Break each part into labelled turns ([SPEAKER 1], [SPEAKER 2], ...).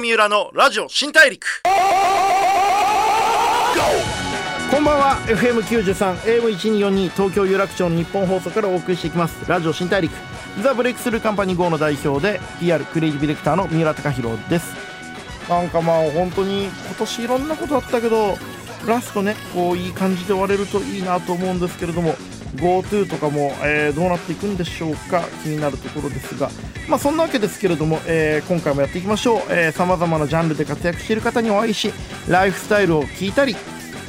[SPEAKER 1] 三浦のラジオ新大陸。
[SPEAKER 2] こんばんは。FM93 AM1242 東京有楽町の日本放送からお送りしていきます。ラジオ新大陸。ザ・ブレイクスルーカンパニー GO の代表で PR クリエイティブディレクターの三浦貴大です。なんかまあ本当に今年いろんなことあったけどラストねこういい感じで終われるといいなと思うんですけれども GoTo とかも、えーどうなっていくんでしょうか気になるところですが。まあそんなわけですけれども、えー今回もやっていきましょう。さまざまなジャンルで活躍している方にお会いしライフスタイルを聞いたり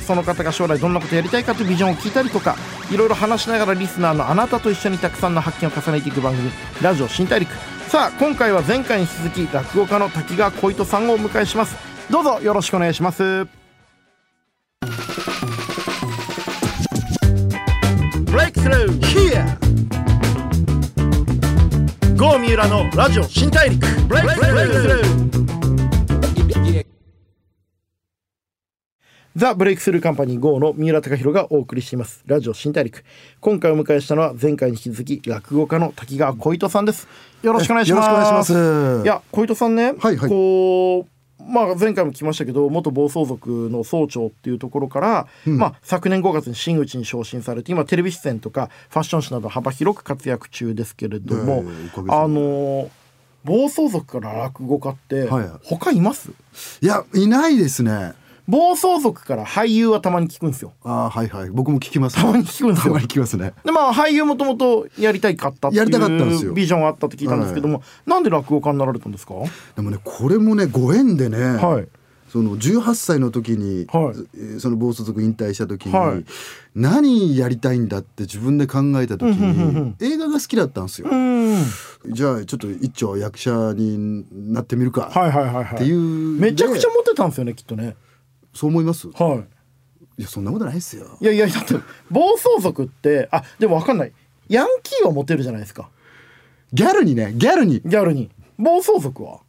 [SPEAKER 2] その方が将来どんなことやりたいかというビジョンを聞いたりとかいろいろ話しながらリスナーのあなたと一緒にたくさんの発見を重ねていく番組「ラジオ新大陸」さあ今回は前回に続き落語家の滝川小糸さんをお迎えします。どうぞよろしくお願いします。
[SPEAKER 1] ブレイクスルー Here 郷三浦のラジオ新大陸。ブレイクスルー
[SPEAKER 2] ザ・ブレイクスルーカンパニー GO の三浦貴大がお送りしています。ラジオ新大陸。今回お迎えしたのは前回に引き続き落語家の瀧川鯉斗さんです。よろしくお願いします。
[SPEAKER 3] よろしくお願いします。
[SPEAKER 2] いや鯉斗さんね、
[SPEAKER 3] はいはい。
[SPEAKER 2] こうまあ前回も聞きましたけど元暴走族の総長っていうところから、まあ昨年5月に真打ちに昇進されて今テレビ出演とかファッション誌など幅広く活躍中ですけれども、あの暴走族から落語家って
[SPEAKER 3] はい。
[SPEAKER 2] 他います、
[SPEAKER 3] いやいないですね
[SPEAKER 2] 暴走族から俳優はたまに聞くんですよ。
[SPEAKER 3] あーはいはい。僕も聞きます
[SPEAKER 2] たまに聞くんですよ。
[SPEAKER 3] たまに聞きますね。
[SPEAKER 2] でまあ俳優もともとやりたいかったっていうビジョンがあったって聞いたんですけども、なんで落語家になられたんですか？
[SPEAKER 3] でもねこれもねご縁でね、
[SPEAKER 2] はい。
[SPEAKER 3] その18歳の時に、
[SPEAKER 2] はい。
[SPEAKER 3] えーその暴走族引退した時に、
[SPEAKER 2] はい。
[SPEAKER 3] 何やりたいんだって自分で考えた時に、映画が好きだったんですよ、
[SPEAKER 2] うん。
[SPEAKER 3] じゃあちょっと一丁役者になってみるか、
[SPEAKER 2] はいはいはいはい。
[SPEAKER 3] っていう。
[SPEAKER 2] めちゃくちゃ
[SPEAKER 3] で
[SPEAKER 2] モテたんですよねきっとね
[SPEAKER 3] そう思います？い。
[SPEAKER 2] は
[SPEAKER 3] やそんなことないですよ。
[SPEAKER 2] いいやいやだって暴走族ってあでも分かんない。ヤンキーはモテるじゃないですか。
[SPEAKER 3] ギャルにねギャルに。
[SPEAKER 2] ギャルに。暴走族は？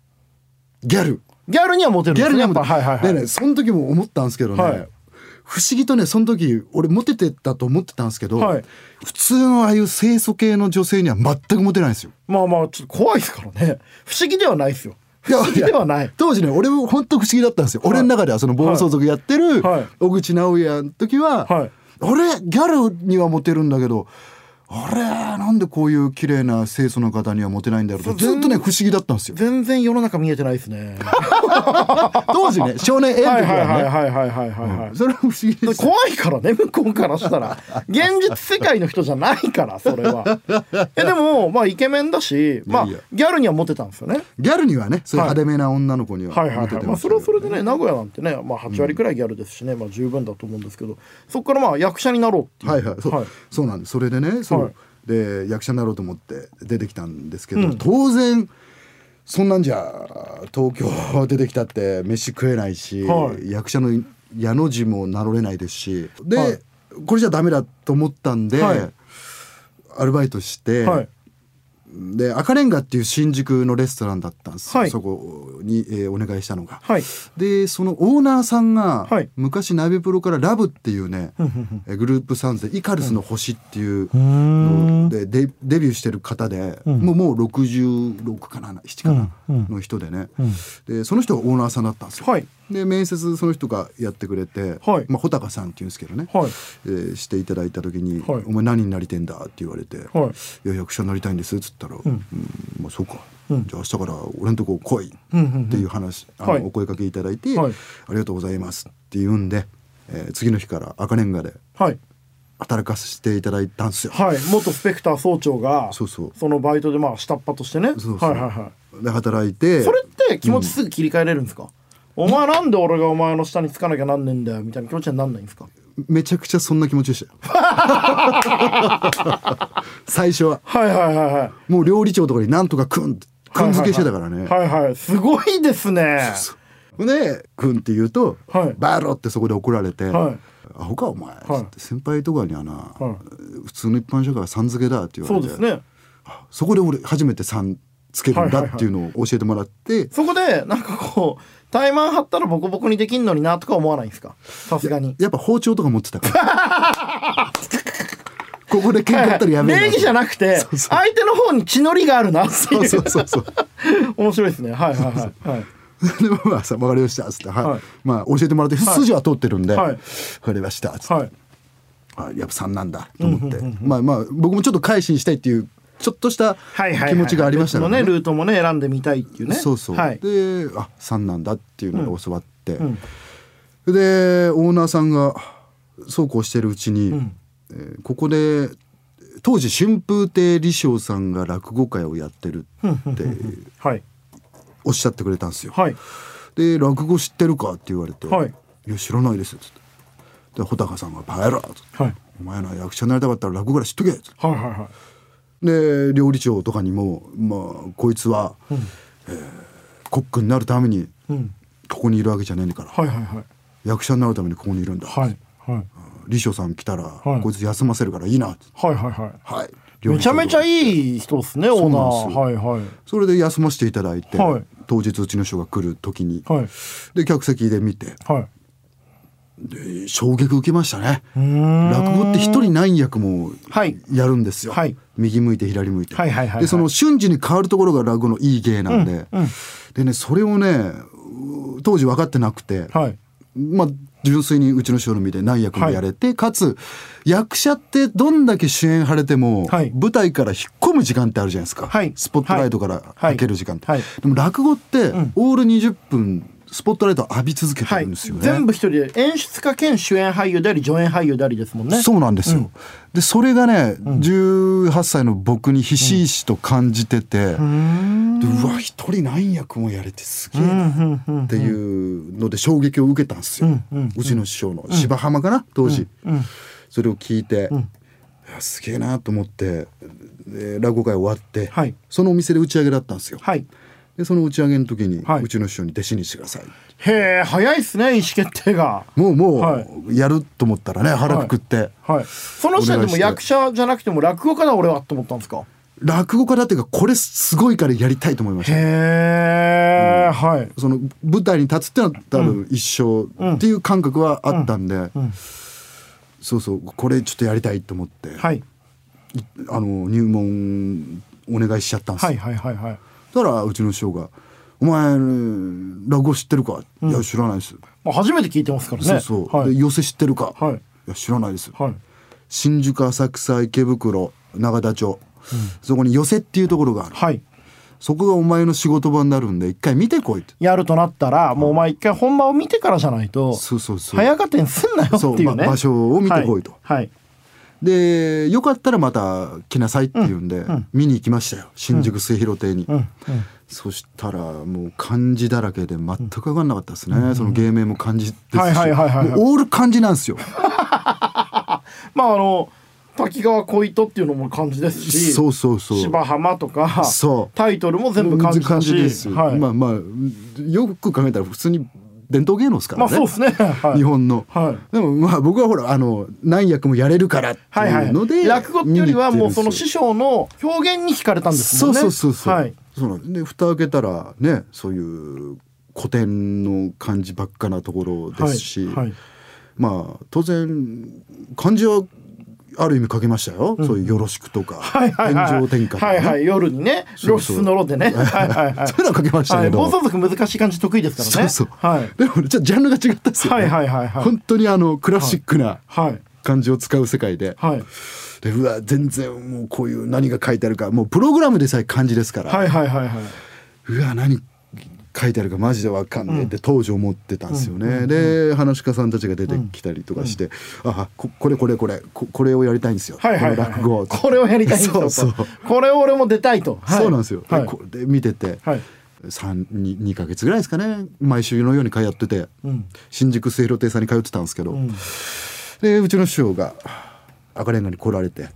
[SPEAKER 3] ギャル。
[SPEAKER 2] ギャルにはモテるんですね
[SPEAKER 3] ギャルには
[SPEAKER 2] やっぱはいはいはい、
[SPEAKER 3] でねその時も思ったんですけどね、
[SPEAKER 2] はい。
[SPEAKER 3] 不思議とねその時俺モテてたと思ってたんですけど、
[SPEAKER 2] はい。
[SPEAKER 3] 普通のああいう清楚系の女性には全くモテないんですよ。
[SPEAKER 2] まあまあちょっと怖いですからね。不思議ではないですよ。不
[SPEAKER 3] いや
[SPEAKER 2] ではない。
[SPEAKER 3] 当時ね俺も本当不思議だったんですよ、俺の中ではその暴走族やってる
[SPEAKER 2] はい。
[SPEAKER 3] 小口直也の時は、
[SPEAKER 2] はい。
[SPEAKER 3] 俺ギャルにはモテるんだけどあれなんでこういう綺麗な清楚な方にはモテないんだろうと。ずっとね不思議だったんですよ。
[SPEAKER 2] 全然世の中見えてないですね。
[SPEAKER 3] 当時ね少年 A の時はね。
[SPEAKER 2] はいはいはいはいはいはい
[SPEAKER 3] それは不思議でした。
[SPEAKER 2] 怖いからね向こうからしたら。現実世界の人じゃないからそれは。えでもまあイケメンだしまあギャルにはモテたんですよね。
[SPEAKER 3] ギャルにはねそういう派手めな女の子にはモテてましたけど
[SPEAKER 2] それはそれでね名古屋なんてねまあ8割くらいギャルですしねまあ十分だと思うんですけど。そこからまあ役者になろうっていう。
[SPEAKER 3] はいはい。そう,、
[SPEAKER 2] はい。
[SPEAKER 3] そうなんです。それでねそう、
[SPEAKER 2] はい
[SPEAKER 3] で役者になろうと思って出てきたんですけど、当然そんなんじゃ東京出てきたって飯食えないし、
[SPEAKER 2] はい。
[SPEAKER 3] 役者の矢の字も名乗れないですしで、
[SPEAKER 2] はい。
[SPEAKER 3] これじゃダメだと思ったんで、
[SPEAKER 2] はい。
[SPEAKER 3] アルバイトして、
[SPEAKER 2] はい
[SPEAKER 3] で赤レンガっていう新宿のレストランだったんですよ、
[SPEAKER 2] はい。
[SPEAKER 3] そこに、えーお願いしたのが。
[SPEAKER 2] はい。
[SPEAKER 3] でそのオーナーさんが、
[SPEAKER 2] はい。
[SPEAKER 3] 昔ナビプロからラブっていうね、えグループサウンズでイカルスの星っていう
[SPEAKER 2] ん。
[SPEAKER 3] のでデデビューしてる方で、もうもう66かな7かな、の人でね、でその人がオーナーさんだったんですよ。
[SPEAKER 2] はい
[SPEAKER 3] で面接その人がやってくれて、
[SPEAKER 2] はい。
[SPEAKER 3] まあ、穂高さんっていうんですけどね、
[SPEAKER 2] はい。
[SPEAKER 3] えーしていただいた時に「
[SPEAKER 2] はい。
[SPEAKER 3] お前何になりてんだ?」って言われて「
[SPEAKER 2] はい。
[SPEAKER 3] いや役者になりたいんです」っつったら「うん。まあ、そうか、じゃあ明日から俺のとこ来い」っていう話、あの
[SPEAKER 2] はい。
[SPEAKER 3] お声かけいただいて、
[SPEAKER 2] はい。
[SPEAKER 3] ありがとうございます」って言うんで、えー次の日から赤レンガで
[SPEAKER 2] はい。
[SPEAKER 3] 働かせていただいたんですよ。
[SPEAKER 2] はい。元スペクター総長が
[SPEAKER 3] そうそう。
[SPEAKER 2] のバイトでまあ下っ端としてね。
[SPEAKER 3] そうそう。
[SPEAKER 2] はいはいはい。
[SPEAKER 3] で働いて
[SPEAKER 2] それって気持ちすぐ切り替えれるんですか、お前なんで俺がお前の下につかなきゃなんねえんだよみたいな気持ちになんないんですか？
[SPEAKER 3] めちゃくちゃそんな気持ちでしたよ。最初は。
[SPEAKER 2] はいはいはいはい。
[SPEAKER 3] もう料理長とかになんとかくんくん付けしてたからね、
[SPEAKER 2] はいはいすごいですね。
[SPEAKER 3] で「くん」って言うと「
[SPEAKER 2] はい。
[SPEAKER 3] バーロ」ってそこで怒られて「
[SPEAKER 2] はい。
[SPEAKER 3] アホかお前」
[SPEAKER 2] はい。
[SPEAKER 3] つって先輩とかにはな、
[SPEAKER 2] は
[SPEAKER 3] 普通の一般社会はさん付けだ」って言われて
[SPEAKER 2] そうですね。
[SPEAKER 3] そこで俺初めてさんつけるんだっていうのを教えてもらって、
[SPEAKER 2] そこでなんかこう怠慢張ったらボコボコにできんのになとか思わないんですか？さすがに。
[SPEAKER 3] やっぱ包丁とか持ってたから。ここで喧嘩ったらやべえな
[SPEAKER 2] 礼儀じゃなくて相手の方に血のりがあるなっていう。
[SPEAKER 3] そうそうそうそう。
[SPEAKER 2] 面白いですね。はいはいはい。はい。
[SPEAKER 3] でまあさ「分かりました」っつって、はい。
[SPEAKER 2] はい。
[SPEAKER 3] まあ教えてもらって筋は通ってるんで「
[SPEAKER 2] はい。
[SPEAKER 3] 分かりました」っつって、
[SPEAKER 2] はい。
[SPEAKER 3] あやっぱ3なんだと思って、まあまあ僕もちょっと改心したいっていうちょっとした
[SPEAKER 2] はいはいはい
[SPEAKER 3] 気持ちがありましたから
[SPEAKER 2] 別のねルートもね選んでみたいっていうね。
[SPEAKER 3] そうそう、
[SPEAKER 2] はい。
[SPEAKER 3] であ3なんだっていうのを教わって、でオーナーさんがそうこうしてるうちに、えーここで当時春風亭李昇さんが落語会をやってるって
[SPEAKER 2] はい。
[SPEAKER 3] おっしゃってくれたんですよ。
[SPEAKER 2] はい。
[SPEAKER 3] で落語知ってるかって言われて「
[SPEAKER 2] はい。
[SPEAKER 3] いや知らないです」っつって。で穂高さんが「バカ野郎」っつって
[SPEAKER 2] はい。
[SPEAKER 3] お前な役者になりたかったら落語ぐらい知っとけ」っつって。
[SPEAKER 2] はいはいはい
[SPEAKER 3] で料理長とかにもまあこいつは、えーコックになるために
[SPEAKER 2] うん。
[SPEAKER 3] ここにいるわけじゃねえから、
[SPEAKER 2] はいはいはい。
[SPEAKER 3] 役者になるためにここにいるんだ、
[SPEAKER 2] はいはい。
[SPEAKER 3] 李翔さん来たら、
[SPEAKER 2] い。
[SPEAKER 3] こいつ休ませるからいいな。
[SPEAKER 2] はいはいはい。
[SPEAKER 3] はい。
[SPEAKER 2] めちゃめちゃ
[SPEAKER 3] い
[SPEAKER 2] いい人ですねオーナー。はいはい。
[SPEAKER 3] それで休ませていただいて、
[SPEAKER 2] はい。
[SPEAKER 3] 当日うちの師匠が来る時に、
[SPEAKER 2] はい。
[SPEAKER 3] で客席で見て
[SPEAKER 2] はい。
[SPEAKER 3] で衝撃受けましたね。落語って一人何役も
[SPEAKER 2] はい。
[SPEAKER 3] やるんですよ、
[SPEAKER 2] はい。
[SPEAKER 3] 右向いて左向いて、
[SPEAKER 2] はいはいはいはい。
[SPEAKER 3] でその瞬時に変わるところが落語のいい芸なんで、
[SPEAKER 2] うんうん。
[SPEAKER 3] でねそれをねう当時分かってなくて、
[SPEAKER 2] はい。
[SPEAKER 3] まあ純粋にうちの師匠の見て何役もやれて、かつ役者ってどんだけ主演張れても、
[SPEAKER 2] はい。
[SPEAKER 3] 舞台から引っ込む時間ってあるじゃないですか、
[SPEAKER 2] はい。
[SPEAKER 3] スポットライトから開ける時間って、
[SPEAKER 2] はい。はい
[SPEAKER 3] でも落語って、
[SPEAKER 2] ん。
[SPEAKER 3] オール20分スポットライト浴び続けて
[SPEAKER 2] はい
[SPEAKER 3] るんですよね、
[SPEAKER 2] 全部一人で演出家兼主演俳優であり助演俳優でありですもんね。
[SPEAKER 3] そうなんですよ、でそれがね、18歳の僕にひしひしと感じてて、でうわ一人何役もやれてすげえなっていうので衝撃を受けたんですよ、うちの師匠の芝浜かな？当時、それを聞いて、すげえなと思ってで落語会終わって、
[SPEAKER 2] はい。
[SPEAKER 3] そのお店で打ち上げだったんですよ、
[SPEAKER 2] はい
[SPEAKER 3] でその打ち上げの時に、
[SPEAKER 2] はい。う
[SPEAKER 3] ちの師匠に弟子にしてください。
[SPEAKER 2] へえ早いっすね意思決定が。
[SPEAKER 3] もうも
[SPEAKER 2] は
[SPEAKER 3] うやると思ったらね腹くくって、
[SPEAKER 2] はい。その時点でも役者じゃなくても落語家だ俺はと思ったんですか？
[SPEAKER 3] 落語家だっていうかこれすごいからやりたいと思いました。
[SPEAKER 2] へえはい。
[SPEAKER 3] その舞台に立つってのは多分一生っていう感覚はあったんで、そうそうこれちょっとやりたいと思って、
[SPEAKER 2] はい。
[SPEAKER 3] いあの入門お願いしちゃったんですよ、
[SPEAKER 2] はいはいはいはい
[SPEAKER 3] たらうちの師匠が「お前落語知ってるか?」いや知らないです」
[SPEAKER 2] まあ初めて聞いてますからね。
[SPEAKER 3] そうそう、
[SPEAKER 2] はい。
[SPEAKER 3] で寄せ知ってるか?」
[SPEAKER 2] はい。
[SPEAKER 3] いや知らないです」
[SPEAKER 2] はい。
[SPEAKER 3] 新宿浅草池袋永田町、そこに寄せっていうところがある、
[SPEAKER 2] はい。
[SPEAKER 3] そこがお前の仕事場になるんで一回見てこいって。
[SPEAKER 2] やるとなったらもうお前一回本番を見てからじゃないと
[SPEAKER 3] そうそうそう。
[SPEAKER 2] 早合点すんなよっていうね。
[SPEAKER 3] ま場所を見てこいと。
[SPEAKER 2] はい。はい
[SPEAKER 3] でよかったらまた来なさいって言うんで、見に行きましたよ。新宿末広亭に、
[SPEAKER 2] うんうん。
[SPEAKER 3] そしたらもう漢字だらけで全く分かんなかったですね、その芸名も漢字ですし、
[SPEAKER 2] はいはいはい
[SPEAKER 3] オール漢字なんですよ。
[SPEAKER 2] まああの滝川小糸っていうのも漢字ですし
[SPEAKER 3] そうそうそう。
[SPEAKER 2] 芝浜とか
[SPEAKER 3] そう。
[SPEAKER 2] タイトルも全部漢字だし。
[SPEAKER 3] です、
[SPEAKER 2] はい、
[SPEAKER 3] まあまあよく考えたら普通に伝統芸能ですからね、
[SPEAKER 2] まあそうですね、はい、
[SPEAKER 3] 日本の、
[SPEAKER 2] はい。
[SPEAKER 3] でもまあ僕はほらあの何役もやれるからって
[SPEAKER 2] はいはい。
[SPEAKER 3] いうので、
[SPEAKER 2] 落語っていうよりはもうその師匠の表現に惹かれたんです
[SPEAKER 3] そう
[SPEAKER 2] もんね。
[SPEAKER 3] そうそうそう。
[SPEAKER 2] はい、
[SPEAKER 3] そうなんで蓋開けたらねそういう古典の漢字ばっかなところですし、
[SPEAKER 2] はい。はい。
[SPEAKER 3] まあ当然漢字はある意味書けましたよ、そういうよろしくとか、
[SPEAKER 2] はいはいはい。
[SPEAKER 3] 天上天下とか、ね。
[SPEAKER 2] はいはい。夜にね露出のろでね。はいはいはい。
[SPEAKER 3] そういうのは書けました
[SPEAKER 2] はい、
[SPEAKER 3] けど、
[SPEAKER 2] 暴走族難しい漢字得意ですからね。
[SPEAKER 3] そうそう。
[SPEAKER 2] はい。
[SPEAKER 3] でもちょっとジャンルが違ったんですよ、ね、
[SPEAKER 2] はいはいはいはい。
[SPEAKER 3] 本当にあのクラシックな
[SPEAKER 2] はい。
[SPEAKER 3] 漢字を使う世界で、
[SPEAKER 2] はい。
[SPEAKER 3] でうわ全然もうこういう何が書いてあるか。もうプログラムでさえ漢字ですから、
[SPEAKER 2] はいはいはいはい。う
[SPEAKER 3] わ何書いてあるかマジでわかんねえって当時思ってたんですよね、で話し家さんたちが出てきたりとかして「あここれこれこれここれをやりたいんですよ、
[SPEAKER 2] はいはい
[SPEAKER 3] 落語」
[SPEAKER 2] これをやりたいんですよ。と
[SPEAKER 3] そうそう。
[SPEAKER 2] これを俺も出たいと、はい。
[SPEAKER 3] そうなんですよ、
[SPEAKER 2] はい。
[SPEAKER 3] でこれで見てて、
[SPEAKER 2] はい。
[SPEAKER 3] 三二2か月ぐらいですかね。毎週のように通ってて、
[SPEAKER 2] ん。
[SPEAKER 3] 新宿末広亭さんに通ってたんですけど、
[SPEAKER 2] ん。
[SPEAKER 3] でうちの師匠が赤レンガに来られて、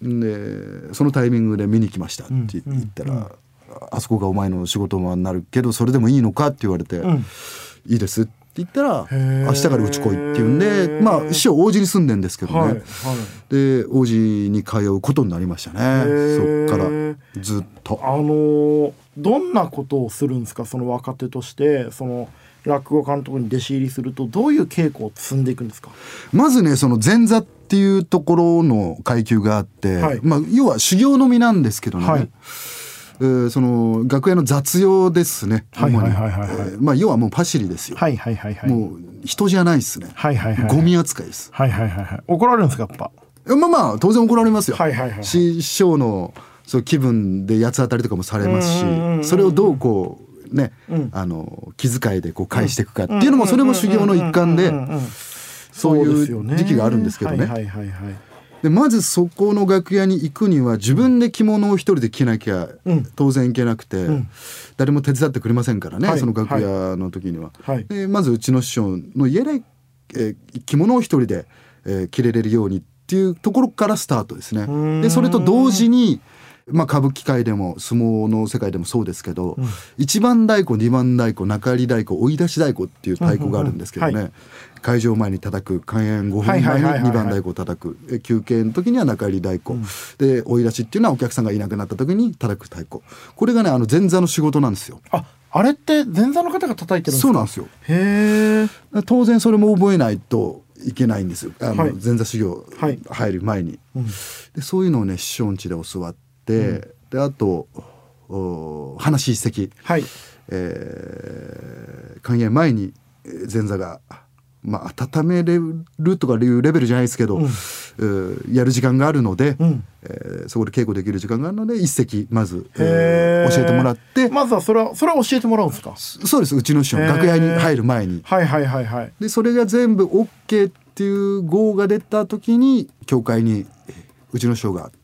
[SPEAKER 3] でそのタイミングで見に来ましたって言ったら、あそこがお前の仕事場になるけどそれでもいいのかって言われて、
[SPEAKER 2] ん。
[SPEAKER 3] いいですって言ったら
[SPEAKER 2] ー。
[SPEAKER 3] 明日からうち来いって言うんでまあ師匠王子に住んでんですけどね、
[SPEAKER 2] はいはい。
[SPEAKER 3] で王子に通うことになりましたね。
[SPEAKER 2] ー。
[SPEAKER 3] そっからずっと。
[SPEAKER 2] あのーどんなことをするんですか？その若手としてその落語監督に弟子入りするとどういう稽古を積んでいくんですか？
[SPEAKER 3] まずねその前座っていうところの階級があって、
[SPEAKER 2] はい。
[SPEAKER 3] まあ、要は修行の身なんですけどね、
[SPEAKER 2] はい。
[SPEAKER 3] えーその楽屋の雑用ですね。
[SPEAKER 2] はいはいはいはい。はい
[SPEAKER 3] えーまあ要はもうパシリですよ、
[SPEAKER 2] はいはいはいはい。
[SPEAKER 3] もう人じゃないですね、
[SPEAKER 2] はいはいはい
[SPEAKER 3] ゴミ扱いです。
[SPEAKER 2] はいはいはいはい。怒られるんですかやっぱ？
[SPEAKER 3] まあまあ当然怒られますよ、
[SPEAKER 2] はいはいはいはい。
[SPEAKER 3] 師匠のそう気分で八つ当たりとかもされますし
[SPEAKER 2] うんうんうんうん
[SPEAKER 3] それをどうこうね、あの気遣いでこう返していくかっていうのもそれも修行の一環でそういう時期があるんですけどね。
[SPEAKER 2] はいはいはいはい
[SPEAKER 3] でまずそこの楽屋に行くには自分で着物を一人で着なきゃ
[SPEAKER 2] うん。
[SPEAKER 3] 当然いけなくて、誰も手伝ってくれませんからね、
[SPEAKER 2] はい。
[SPEAKER 3] その楽屋の時には。
[SPEAKER 2] はい。
[SPEAKER 3] でまずうちの師匠の家で、えー着物を一人で、えー着れれるようにっていうところからスタートですね。でそれと同時にまあ、歌舞伎界でも相撲の世界でもそうですけど、一番太鼓二番太鼓中入り太鼓追い出し太鼓っていう太鼓があるんですけどね、
[SPEAKER 2] うんうんは
[SPEAKER 3] 会場前に叩く開演5分前に
[SPEAKER 2] はいはいはいはいはい。
[SPEAKER 3] 二番太鼓を叩く。え休憩の時には中入り太鼓、で追い出しっていうのはお客さんがいなくなった時に叩く太鼓。これがねあの前座の仕事なんですよ。
[SPEAKER 2] ああれって前座の方が叩いてるんですか？
[SPEAKER 3] そうなんですよ。
[SPEAKER 2] へえ
[SPEAKER 3] 当然それも覚えないといけないんですよ。あの、
[SPEAKER 2] はい。
[SPEAKER 3] 前座修行
[SPEAKER 2] はい。
[SPEAKER 3] 入る前に、でそういうのをね師匠ん家で教わって、であとお話一席、
[SPEAKER 2] はい。
[SPEAKER 3] えー開演前にえー前座がまあ温めれるとかいうレベルじゃないですけど、えーやる時間があるので、
[SPEAKER 2] ん。
[SPEAKER 3] えーそこで稽古できる時間があるので一席まず、えー教えてもらって、
[SPEAKER 2] まずはそれはそれは教えてもらうんですか？
[SPEAKER 3] そうです。うちの師匠楽屋に入る前に。
[SPEAKER 2] はいはいはいはい。
[SPEAKER 3] でそれが全部 OK っていう号が出た時に教会にえーうちの師匠が「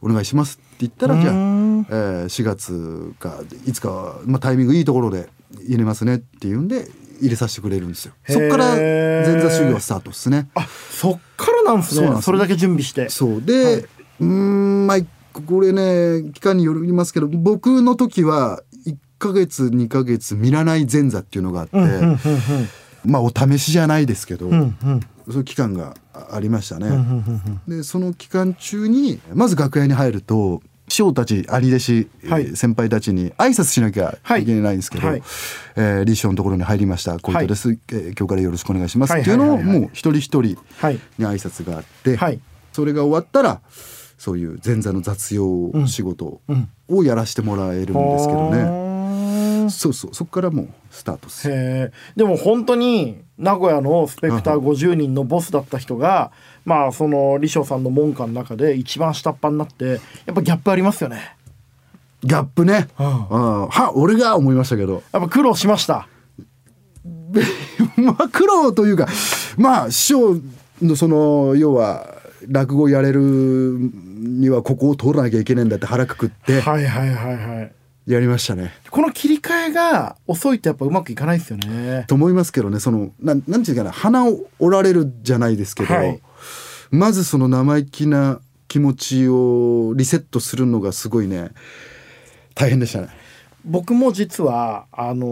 [SPEAKER 3] お願いします」って言ったらじゃあ、えー4月かいつか、まあ、タイミングいいところで入れますねっていうんで入れさせてくれるんですよ。そっから前座修行はスタートですね。
[SPEAKER 2] あそっからなんです
[SPEAKER 3] そうなんです。
[SPEAKER 2] ねそれだけ準備して。
[SPEAKER 3] そう。で、うーんまあこれね期間によりますけど僕の時は1ヶ月2ヶ月見らない前座っていうのがあって、まあお試しじゃないですけど、
[SPEAKER 2] うんうん。
[SPEAKER 3] そういう期間がありましたね。でその期間中にまず楽屋に入ると師匠たち兄弟子、
[SPEAKER 2] はい。
[SPEAKER 3] えー先輩たちに挨拶しなきゃい。けないんですけど、
[SPEAKER 2] はい。はい
[SPEAKER 3] えー李師匠のところに入りました。小糸です、えー今日からよろしくお願いします、
[SPEAKER 2] はい
[SPEAKER 3] っていうのを
[SPEAKER 2] はい。はいはい
[SPEAKER 3] もう一人一人に
[SPEAKER 2] はい。
[SPEAKER 3] 挨拶があって、
[SPEAKER 2] はい
[SPEAKER 3] それが終わったらそういう前座の雑用仕事をやらせてもらえるんですけどね、
[SPEAKER 2] ね
[SPEAKER 3] そうそう。そこからもうスタートです。
[SPEAKER 2] へえでも本当に名古屋のスペクター50人のボスだった人がまあその李翔さんの門下の中で一番下っ端になってやっぱギャップありますよね。
[SPEAKER 3] ギャップね、
[SPEAKER 2] うん。
[SPEAKER 3] うんは俺が思いましたけど。
[SPEAKER 2] やっぱ苦労しました。
[SPEAKER 3] まあ苦労というかまあ師匠のその要は落語やれるにはここを通らなきゃいけないんだって腹くくって。
[SPEAKER 2] はいはいはいはい
[SPEAKER 3] やりましたね。
[SPEAKER 2] この切り替えが遅いとやっぱうまくいかないですよね。
[SPEAKER 3] と思いますけどね。そのなんなんていうかな。鼻を折られるじゃないですけど、
[SPEAKER 2] はい。
[SPEAKER 3] まずその生意気な気持ちをリセットするのがすごいね。大変でしたね。
[SPEAKER 2] 僕も実はあの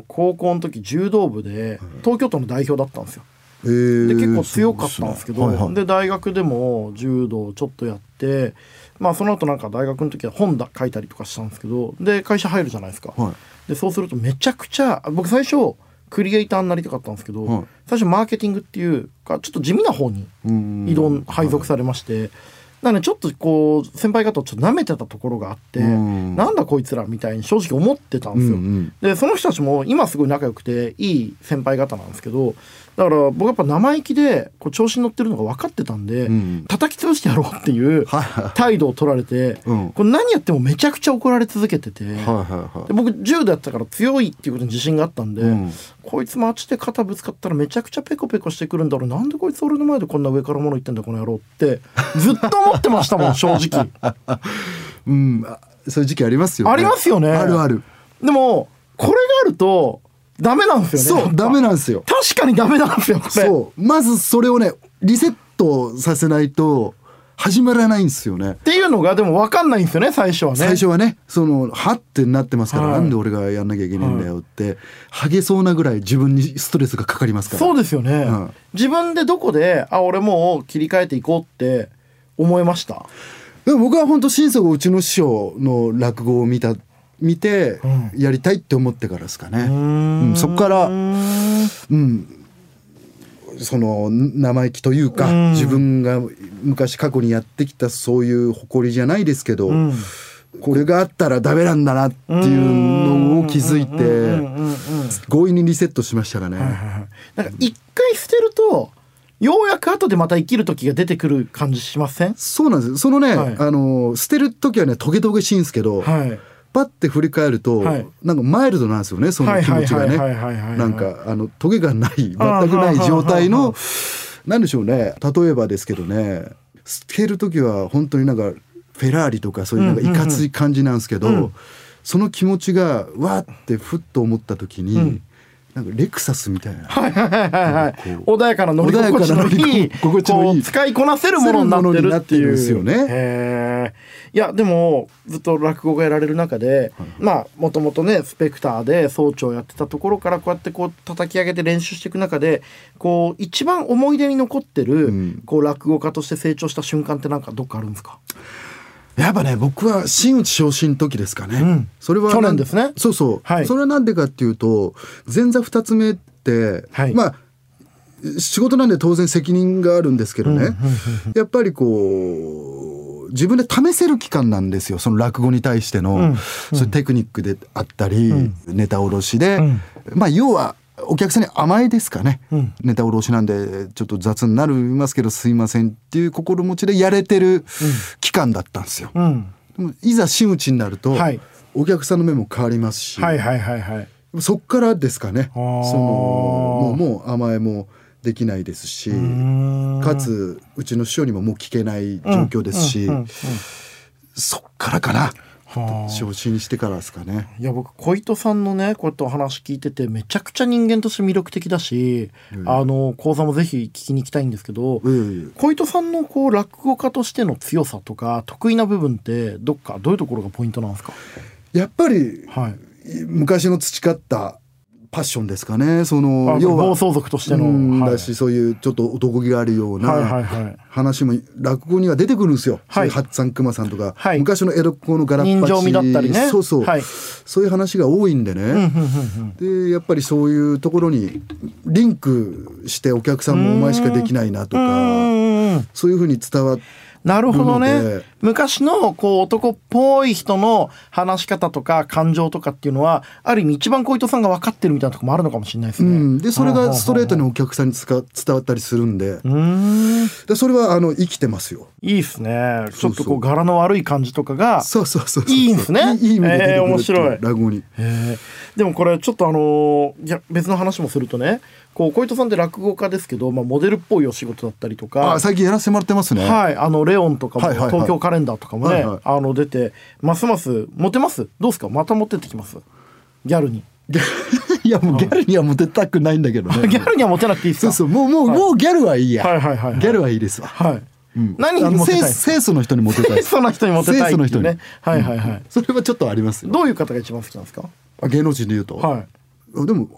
[SPEAKER 2] ー高校の時柔道部で東京都の代表だったんですよ。
[SPEAKER 3] えー
[SPEAKER 2] で結構強かったんですけど
[SPEAKER 3] ね。はいはい。
[SPEAKER 2] で大学でも柔道をちょっとやってまあその後なんか大学の時は本だ書いたりとかしたんですけどで会社入るじゃないですか、
[SPEAKER 3] はい。
[SPEAKER 2] でそうするとめちゃくちゃ僕最初クリエイターになりたかったんですけど、
[SPEAKER 3] はい。
[SPEAKER 2] 最初マーケティングっていうかちょっと地味な方に
[SPEAKER 3] うん。
[SPEAKER 2] 移動配属されまして、なのでちょっとこう先輩方をちょっと舐めてたところがあって、
[SPEAKER 3] うん。
[SPEAKER 2] なんだこいつらみたいに正直思ってたんですよ。
[SPEAKER 3] うんうん。
[SPEAKER 2] でその人たちも今すごい仲良くていい先輩方なんですけどだから僕やっぱ生意気でこう調子に乗ってるのが分かってたんで、
[SPEAKER 3] ん
[SPEAKER 2] 叩き潰してやろうっていう態度を取られて、
[SPEAKER 3] うん。
[SPEAKER 2] これ何やってもめちゃくちゃ怒られ続けてて。
[SPEAKER 3] はいはいはい。
[SPEAKER 2] で僕柔道やってたから強いっていうことに自信があったんで、
[SPEAKER 3] うん。
[SPEAKER 2] こいつ街で肩ぶつかったらめちゃくちゃペコペコしてくるんだろう。なんでこいつ俺の前でこんな上から物言ってんだこの野郎ってずっと思ってましたもん 正直。
[SPEAKER 3] うん。あそういう時期ありますよ、ね、
[SPEAKER 2] ありますよね。
[SPEAKER 3] あるある。
[SPEAKER 2] でもこれがあるとダメなんですよね。
[SPEAKER 3] そうダメなんですよ。
[SPEAKER 2] 確かにダメなんですよこれ。
[SPEAKER 3] そう。まずそれをねリセットさせないと始まらないんですよね。
[SPEAKER 2] っていうのがでも分かんないんですよね最初はね。
[SPEAKER 3] 最初はねそのはってなってますから、
[SPEAKER 2] はい。
[SPEAKER 3] なんで俺がやんなきゃいけないんだよって、ハゲそうなぐらい自分にストレスがかかりますから。
[SPEAKER 2] そうですよね、
[SPEAKER 3] うん。
[SPEAKER 2] 自分でどこであ俺もう切り替えていこうって思いました？
[SPEAKER 3] でも僕は本当心底うちの師匠の落語を見た見てやりたいって思ってからですかね、うん。そこからうん。その生意気というか、自分が昔過去にやってきたそういう誇りじゃないですけど、これがあったらダメなんだなっていうのを気づいて強引にリセットしましたかね。
[SPEAKER 2] なんか一回捨てるとようやく後でまた生きる時が出てくる感じしません
[SPEAKER 3] そうなんですそのね、
[SPEAKER 2] はい
[SPEAKER 3] あの捨てる時はねトゲトゲしいんですけど、
[SPEAKER 2] はい
[SPEAKER 3] パッて振り返ると、
[SPEAKER 2] はい。
[SPEAKER 3] なんかマイルドなんですよねその気持ちがね。なんかあのトゲがない全くない状態のなんでしょうね。例えばですけどね捨てる時は本当になんかフェラーリとかそういうなんかいかつい感じなんですけど、その気持ちがわーってふっと思った時に、なんかレクサスみたいな、
[SPEAKER 2] はいはいはいはい。穏やかな乗り心地の
[SPEAKER 3] 穏やかない乗
[SPEAKER 2] い
[SPEAKER 3] り心地のいい
[SPEAKER 2] 使いこなせるものになってるっていう
[SPEAKER 3] んですよね
[SPEAKER 2] いやでもずっと落語がやられる中で、まあもともとねスペクターで総長やってたところからこうやってこう叩き上げて練習していく中でこう一番思い出に残ってる、
[SPEAKER 3] ん。
[SPEAKER 2] こう落語家として成長した瞬間ってなんかどっかあるんですか？
[SPEAKER 3] やっぱね僕は真打ち昇進の時ですかね、
[SPEAKER 2] ん。
[SPEAKER 3] それは
[SPEAKER 2] 去年ですね。
[SPEAKER 3] そうそう、
[SPEAKER 2] はい。
[SPEAKER 3] それはなんでかっていうと前座二つ目って、
[SPEAKER 2] はい。
[SPEAKER 3] まあ仕事なんで当然責任があるんですけどね、やっぱりこう自分で試せる期間なんですよ。その落語に対しての、そういうテクニックであったり、ネタ卸しで、まあ要はお客さんに甘えですかね、ネタ卸しなんでちょっと雑になりますけどすいませんっていう心持ちでやれてる期間だったんですよ。
[SPEAKER 2] うん。
[SPEAKER 3] でもいざ真打ちになると、
[SPEAKER 2] はい。
[SPEAKER 3] お客さんの目も変わりますし、
[SPEAKER 2] はいはいはいはい。
[SPEAKER 3] そっからですかね。そのもうもう甘えもできないですし
[SPEAKER 2] ん。
[SPEAKER 3] かつうちの師匠にももう聞けない状況ですし、
[SPEAKER 2] うんうんうん
[SPEAKER 3] そっからかな。
[SPEAKER 2] はあ。
[SPEAKER 3] 昇進してからですかね。
[SPEAKER 2] いや僕小糸さんのねこうやってお話聞いててめちゃくちゃ人間として魅力的だし、あの講座もぜひ聞きに行きたいんですけど、
[SPEAKER 3] いやいやいや
[SPEAKER 2] 小糸さんのこう落語家としての強さとか得意な部分ってどっかどういうところがポイントなんですか？
[SPEAKER 3] やっぱり
[SPEAKER 2] はい。
[SPEAKER 3] 昔の培ったパッションですかね。そ
[SPEAKER 2] あ
[SPEAKER 3] の要は
[SPEAKER 2] 暴走族としての、
[SPEAKER 3] だしそういうちょっと男気があるような
[SPEAKER 2] はい
[SPEAKER 3] 話も落語には出てくるんですよ。
[SPEAKER 2] はい。
[SPEAKER 3] 八さん熊さんとか、
[SPEAKER 2] はい。
[SPEAKER 3] 昔の江戸っ子のガラッ
[SPEAKER 2] 人
[SPEAKER 3] パチ
[SPEAKER 2] だったりね。
[SPEAKER 3] そうそう、
[SPEAKER 2] はい。
[SPEAKER 3] そういう話が多いんでね、でやっぱりそういうところにリンクしてお客さんもお前しかできないなと
[SPEAKER 2] う
[SPEAKER 3] かそういうふうに伝わっ
[SPEAKER 2] なるほどね昔のこう男っぽい人の話し方とか感情とかっていうのはある意味一番小糸さんが分かってるみたいなとこもあるのかもしれないですね。
[SPEAKER 3] うん、でそれがストレートにお客さんにつか伝わったりするんででそれはあの生きてますよ。
[SPEAKER 2] いいっすね。ちょっとこ
[SPEAKER 3] そう
[SPEAKER 2] 柄の悪い感じとかが。
[SPEAKER 3] そうそうそう
[SPEAKER 2] いいんですね
[SPEAKER 3] いい意味で出て
[SPEAKER 2] 面白い
[SPEAKER 3] 落語に。
[SPEAKER 2] でもこれちょっとあのーいや別の話もするとねこう小糸さんって落語家ですけど、まあ、モデルっぽいお仕事だったりとか。
[SPEAKER 3] あ最近やらせてもらってますね。
[SPEAKER 2] はいあのレオンとかも、
[SPEAKER 3] はいはいはい。
[SPEAKER 2] 東京カレンダーとかもね、
[SPEAKER 3] はいはい。
[SPEAKER 2] あの出てますますモテます？どうですか？また持ってってきます？ギャルに。
[SPEAKER 3] いやもうギャルにはモテたくないんだけどね。
[SPEAKER 2] ギャルにはモテなくていいですか？
[SPEAKER 3] そうそうもうもう、もうギャルはいいや。
[SPEAKER 2] はいはいはいはい。
[SPEAKER 3] ギャルはいいですわ。
[SPEAKER 2] はい、
[SPEAKER 3] うん。
[SPEAKER 2] 何にモテたい
[SPEAKER 3] 清清楚の人にモテたいです。
[SPEAKER 2] その人にモテたいっていう
[SPEAKER 3] 清楚の
[SPEAKER 2] ねはいはいはい、
[SPEAKER 3] それはちょっとありますよ。
[SPEAKER 2] どういう方が一番好きなんですか？
[SPEAKER 3] あ芸能人で言うと？
[SPEAKER 2] はい。
[SPEAKER 3] あでも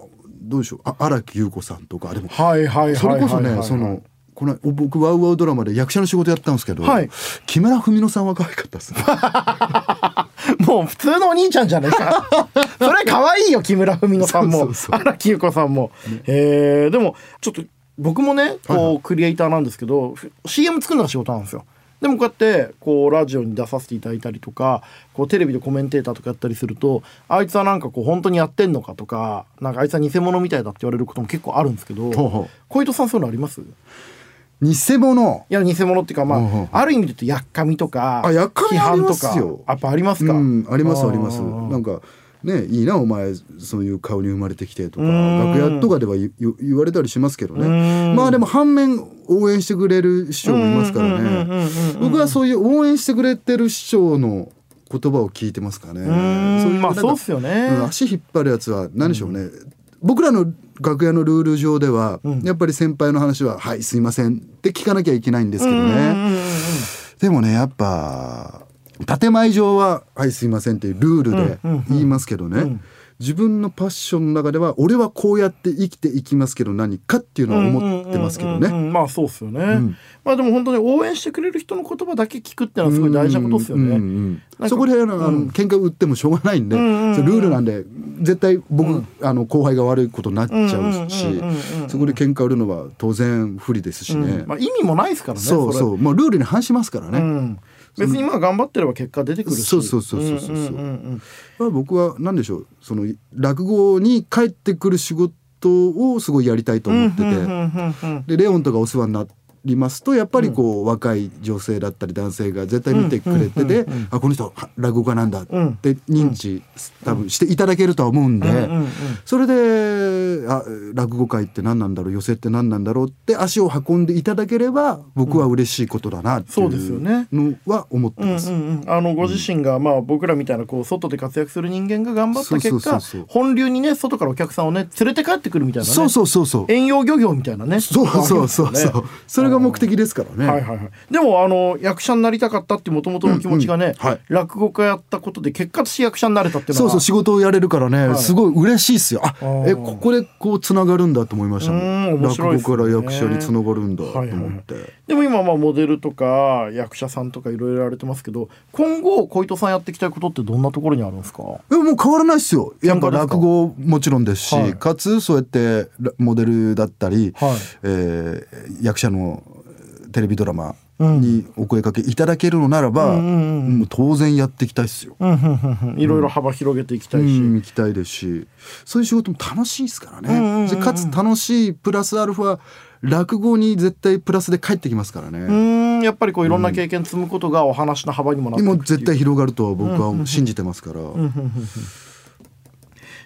[SPEAKER 3] どうでしょう？あ荒木優子さんとかでも。
[SPEAKER 2] はいはい
[SPEAKER 3] それこそねそのこの僕ワウワウドラマで役者の仕事やったんですけど、
[SPEAKER 2] はい。
[SPEAKER 3] 木村文乃さんは可愛かったですね。
[SPEAKER 2] もう普通のお兄ちゃんじゃないか。それ可愛いよ、木村文乃さんも。荒木優子さんも。へえ、でも、ちょっと、僕もね、
[SPEAKER 3] はい
[SPEAKER 2] こう、
[SPEAKER 3] はい
[SPEAKER 2] クリエイターなんですけど、ふ CM 作るのが仕事なんですよ。でもこうやって、こう、ラジオに出させていただいたりとか、こう、テレビでコメンテーターとかやったりすると、あいつはなんかこう、本当にやってんのかとか、なんかあいつは偽物みたいだって言われることも結構あるんですけど、小糸さんそういうのあります？
[SPEAKER 3] 偽物？
[SPEAKER 2] いや、偽物っていうか、まあ、
[SPEAKER 3] ほうほう。
[SPEAKER 2] ある意味で言うと、やっかみとか、
[SPEAKER 3] あやっかみ
[SPEAKER 2] 批判とか、やっぱありますか？
[SPEAKER 3] うんありますあります。
[SPEAKER 2] ー。
[SPEAKER 3] なんかねいいなお前そういう顔に生まれてきてとか
[SPEAKER 2] ん。
[SPEAKER 3] 楽屋とかでは言われたりしますけど
[SPEAKER 2] う
[SPEAKER 3] ね
[SPEAKER 2] ん。
[SPEAKER 3] まあでも反面応援してくれる師匠もいますから
[SPEAKER 2] うんうんうんうんうん
[SPEAKER 3] ね僕はそういう応援してくれてる師匠の言葉を聞いてますかね。
[SPEAKER 2] ん。
[SPEAKER 3] そう
[SPEAKER 2] まあそうっすよね。
[SPEAKER 3] うん足引っ張るやつは何でしょうね、僕らの楽屋のルール上では、やっぱり先輩の話は「はいすいません」って聞かなきゃいけないんですけどね、
[SPEAKER 2] うんうんうんうん。
[SPEAKER 3] でもねやっぱ建前上は「はいすいません」っていうルールで
[SPEAKER 2] うんうんうん。
[SPEAKER 3] 言いますけどね、自分のパッションの中では俺はこうやって生きていきますけど何かっていうのは思ってますけどね。
[SPEAKER 2] うんうんうんうん。まあそうっすよね、
[SPEAKER 3] ん。
[SPEAKER 2] まあでも本当に応援してくれる人の言葉だけ聞くってのはすごい大事なことですよね、
[SPEAKER 3] うんうんそこであの、あの喧嘩売ってもしょうがないんで、ルールなんで絶対僕、あの後輩が悪いことになっちゃうし
[SPEAKER 2] うんうんうんうんうん。
[SPEAKER 3] そこで喧嘩売るのは当然不利ですしね、
[SPEAKER 2] まあ意味もないですからね
[SPEAKER 3] そうそう。もうルールに反しますからね、
[SPEAKER 2] うん別にまあ頑張ってれば結果出てくるし。
[SPEAKER 3] そうそうそうそうそうまあ、僕は何でしょう。その落語に帰ってくる仕事をすごいやりたいと思ってて、でレオンとかお世話になりますとやっぱりこう、若い女性だったり男性が絶対見てくれてて、あこの人は落語家なんだって認知、多分していただけるとは思うんで、
[SPEAKER 2] うんうん
[SPEAKER 3] それであ落語会って何なんだろう寄席って何なんだろうって足を運んでいただければ僕は嬉しいことだなってい
[SPEAKER 2] そうですよね。
[SPEAKER 3] うのは思ってます。
[SPEAKER 2] うんうんうん、あのご自身が、まあ僕らみたいなこう外で活躍する人間が頑張った結果本流にね外からお客さんをね連れて帰ってくるみたいなね。
[SPEAKER 3] そうそうそうそう。
[SPEAKER 2] 遠洋漁業みたいなね。
[SPEAKER 3] そうそうそうそう。それが目的ですからね。
[SPEAKER 2] はいはいはい、でもあの役者になりたかったってもともとの気持ちがね、
[SPEAKER 3] うんうんはい。
[SPEAKER 2] 落語家やったことで結果として役者になれたっていうのは
[SPEAKER 3] そうそう仕事をやれるからね、
[SPEAKER 2] はい。
[SPEAKER 3] すごい嬉しいっすよ。あ
[SPEAKER 2] ー。
[SPEAKER 3] えここでこうつながるんだと思いましたも
[SPEAKER 2] うん
[SPEAKER 3] ん
[SPEAKER 2] 面白いっすね。
[SPEAKER 3] 落語から役者につながるんだと
[SPEAKER 2] はいはいはい。
[SPEAKER 3] 思って、
[SPEAKER 2] でも今まあモデルとか役者さんとかいろいろやられてますけど今後小糸さんやっていきたいことってどんなところにあるんですか？
[SPEAKER 3] でももう変わらないっすよ。やっぱ落語もちろんですし、
[SPEAKER 2] はい。
[SPEAKER 3] かつそうやってラモデルだったり、
[SPEAKER 2] はい。
[SPEAKER 3] えー役者のテレビドラマにお声かけいただけるのならば、もう当然やっていきたいっすよ。
[SPEAKER 2] いろいろ幅広げていきたいし、
[SPEAKER 3] うん、行きたいですし。そういう仕事も楽しいですからね、でかつ楽しいプラスアルファ落語に絶対プラスで帰ってきますからね、
[SPEAKER 2] やっぱりこういろんな経験積むことがお話の幅にもなっていくっ
[SPEAKER 3] 絶対広がるとは僕は信じてますから、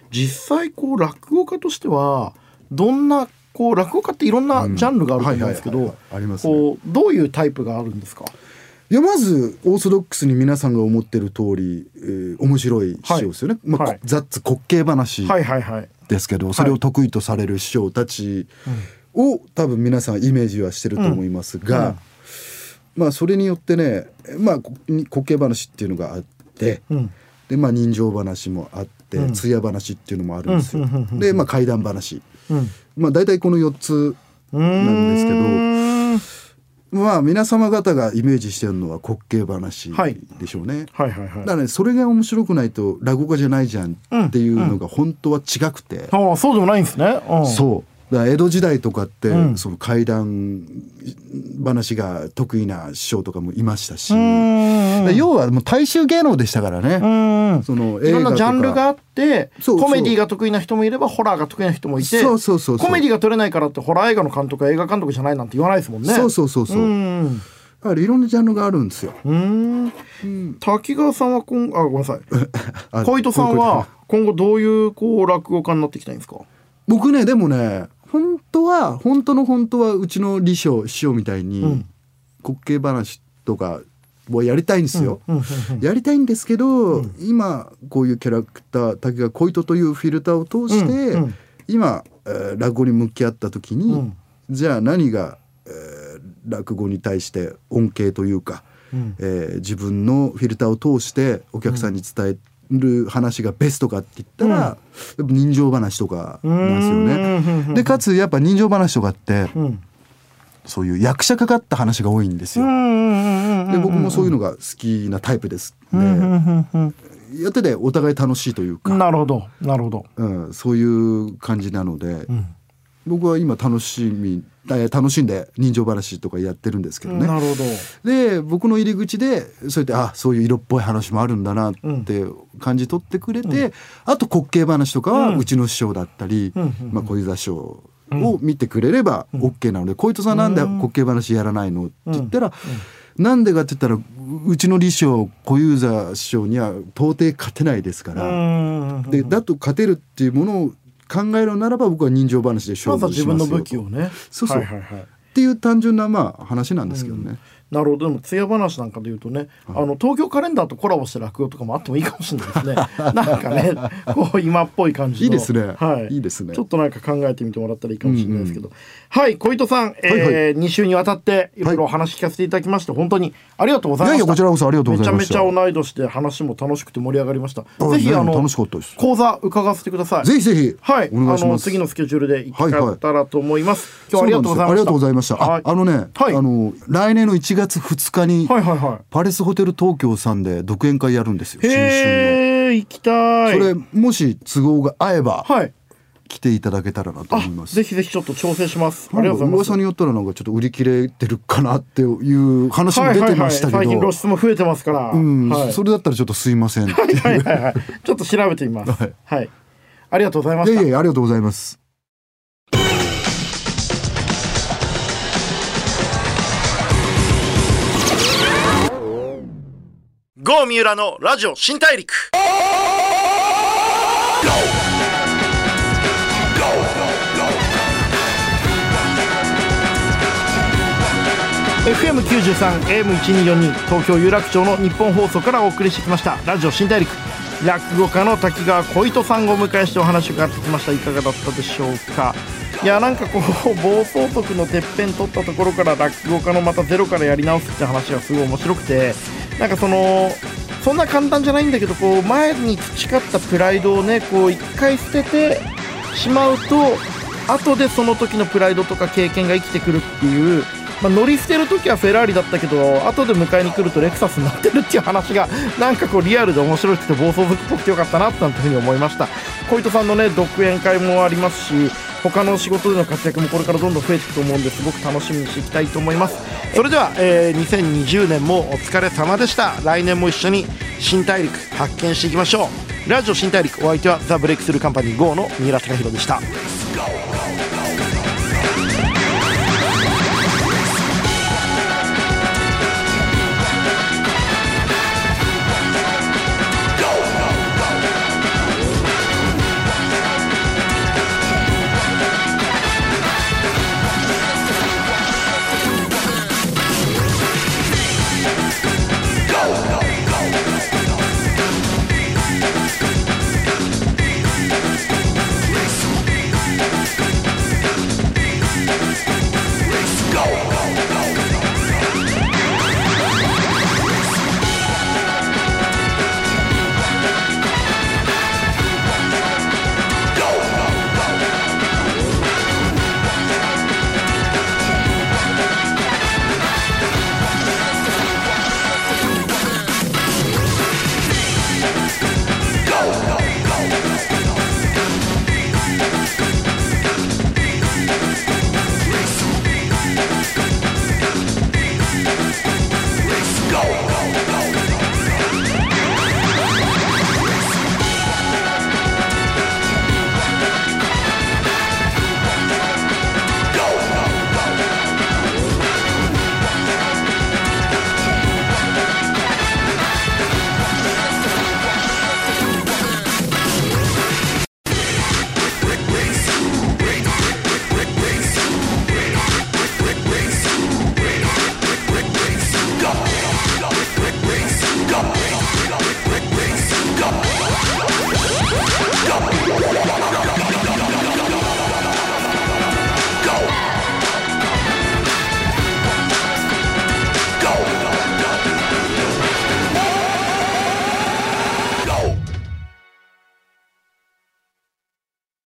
[SPEAKER 2] 実際こう落語家としてはどんなこう落語家っていろんなジャンルがあると思うんですけどどういうタイプがあるんですか？
[SPEAKER 3] いやまずオーソドックスに皆さんが思ってる通り、えー面白い師匠ですよね、まあ
[SPEAKER 2] はい。
[SPEAKER 3] ザッツ滑稽話ですけど、それを得意とされる師匠たちを多分皆さんイメージはしてると思いますが、まあそれによってねまあこ滑稽話っていうのがあって、
[SPEAKER 2] ん。
[SPEAKER 3] でまあ人情話もあって、通夜話っていうのもあるんですよ。でまあ怪談話、まあ大体この4つなんですけど。
[SPEAKER 2] うん。
[SPEAKER 3] まあ皆様方がイメージしてるのは滑稽話
[SPEAKER 2] はい。
[SPEAKER 3] でしょうね。
[SPEAKER 2] はいはいはい。
[SPEAKER 3] だからねそれが面白くないと落語家じゃないじゃんっていうのが本当は違くて、
[SPEAKER 2] ああそうでもないんですね、うん、
[SPEAKER 3] そうだ江戸時代とかって、
[SPEAKER 2] ん。
[SPEAKER 3] その怪談話が得意な師匠とかもいましたし、要はもう大衆芸能でしたからね。
[SPEAKER 2] うん
[SPEAKER 3] その
[SPEAKER 2] いろんなジャンルがあ
[SPEAKER 3] あ
[SPEAKER 2] ってコメディが得意な人もいればホラーが得意な人もいて
[SPEAKER 3] そうそうそう
[SPEAKER 2] コメディが取れないからってホラー映画の監督は映画監督じゃないなんて言わないですもんね。
[SPEAKER 3] そうそうそうそう、
[SPEAKER 2] うん
[SPEAKER 3] だからいろんなジャンルがあるんですよ。
[SPEAKER 2] うん。滝川さんは今あごめんなさい。
[SPEAKER 3] あ
[SPEAKER 2] 小糸さんは今後どういうこう落語家になっていきたいんですか？
[SPEAKER 3] 僕ねでもね本当は本当の本当はうちの李匠師匠みたいに、滑稽話とかをやりたいんですよ、やりたいんですけど、今こういうキャラクター滝川小糸というフィルターを通して、
[SPEAKER 2] うんうん。
[SPEAKER 3] 今、えー落語に向き合った時に、じゃあ何が、えー落語に対して恩恵というか、えー自分のフィルターを通してお客さんに伝える話がベストかって言ったら、やっぱ人情話とかなんですよね。でかつやっぱ人情話とかって、そういう役者かかった話が多いんですよ。で僕もそういうのが好きなタイプです。でやっててお互い楽しいというか、
[SPEAKER 2] なるほどなるほど。
[SPEAKER 3] うん、そういう感じなので、僕は今楽しみえ楽しんで人情話とかやってるんですけどね。
[SPEAKER 2] なるほど。
[SPEAKER 3] で僕の入り口でそうやってあそういう色っぽい話もあるんだなって感じ取ってくれて、あと滑稽話とかはうちの師匠だったり、まあ、小遊三師匠を見てくれれば OK なので「小糸さんなんで滑稽話やらないの?」って言ったら、なんでかって言ったらううちの李師匠小遊三師匠には到底勝てないですから。でだと勝てるっていうものを考えるならば僕は人情話で勝
[SPEAKER 2] まずは自分の武器をね。
[SPEAKER 3] そうそう。
[SPEAKER 2] はいはいはい。
[SPEAKER 3] っていう単純なまあ話なんですけどね。
[SPEAKER 2] なるほど。でも艶話なんかで言うとね、あの東京カレンダーとコラボして落語とかもあってもいいかもしれないですね。なんかねこう今っぽい感じの。
[SPEAKER 3] いいですね。
[SPEAKER 2] はい、
[SPEAKER 3] いいですね。
[SPEAKER 2] ちょっとなんか考えてみてもらったらいいかもしれないですけど、はい小糸さん、えー
[SPEAKER 3] はいはい。
[SPEAKER 2] 2週にわたっていろいろお話聞かせていただきまして本当にありがとうございました。
[SPEAKER 3] いやいやこちらこそありがとうございました。
[SPEAKER 2] めちゃめちゃ同い年で話も楽しくて盛り上がりました。
[SPEAKER 3] あ
[SPEAKER 2] ぜひあの
[SPEAKER 3] ね楽しかったです。
[SPEAKER 2] 講座伺わせてください。
[SPEAKER 3] ぜひぜひ。
[SPEAKER 2] はい。あの次のスケジュールで行けたらと思います、今日はありがとうございました。
[SPEAKER 3] そうなんですよありがとうございました。
[SPEAKER 2] はい。
[SPEAKER 3] ああのね、
[SPEAKER 2] はい。
[SPEAKER 3] あの来年の1月2日に、
[SPEAKER 2] はいはいはい。
[SPEAKER 3] パレスホテル東京さんで独演会やるんですよ。新春の。
[SPEAKER 2] 行きたい。
[SPEAKER 3] それもし都合が合えば
[SPEAKER 2] はい
[SPEAKER 3] 来ていただけたらなと思います。
[SPEAKER 2] ぜひぜひちょっと調整します。ありがとうございます。
[SPEAKER 3] 噂によったらなんかちょっと売り切れてるかなっていう話も出てましたけど、
[SPEAKER 2] はいはいはい、最近露出も増えてますから、
[SPEAKER 3] うん、
[SPEAKER 2] はい、
[SPEAKER 3] それだったらちょっとすいません。っていう
[SPEAKER 2] はいはいはい。ちょっと調べてみます。
[SPEAKER 3] はい。
[SPEAKER 2] はい、ありがとうございました。
[SPEAKER 3] いやいやありがとうございます。
[SPEAKER 1] 郷三浦のラジオ新大陸
[SPEAKER 2] FM93 AM1242 東京有楽町の日本放送からお送りしてきました。ラジオ新大陸。落語家の滝川小糸さんをお迎えしてお話を伺ってきました。いかがだったでしょうか。いやなんかこう 暴走族のてっぺん取ったところから落語家のまたゼロからやり直すって話がすごい面白くてなんかそのそんな簡単じゃないんだけどこう前に培ったプライドをねこう一回捨ててしまうと後でその時のプライドとか経験が生きてくるっていう、まあ、乗り捨てる時はフェラーリだったけど後で迎えに来るとレクサスになってるっていう話がなんかこうリアルで面白くて暴走族っぽくてよかったなっていうふうに思いました。小糸さんのね独演会もありますし他の仕事での活躍もこれからどんどん増えていくと思うんですごく楽しみにしていきたいと思います。それでは、えー2020年もお疲れ様でした。来年も一緒に新大陸発見していきましょう。ラジオ新大陸お相手はザ・ブレイクスルーカンパニー GO の三浦貴大でした。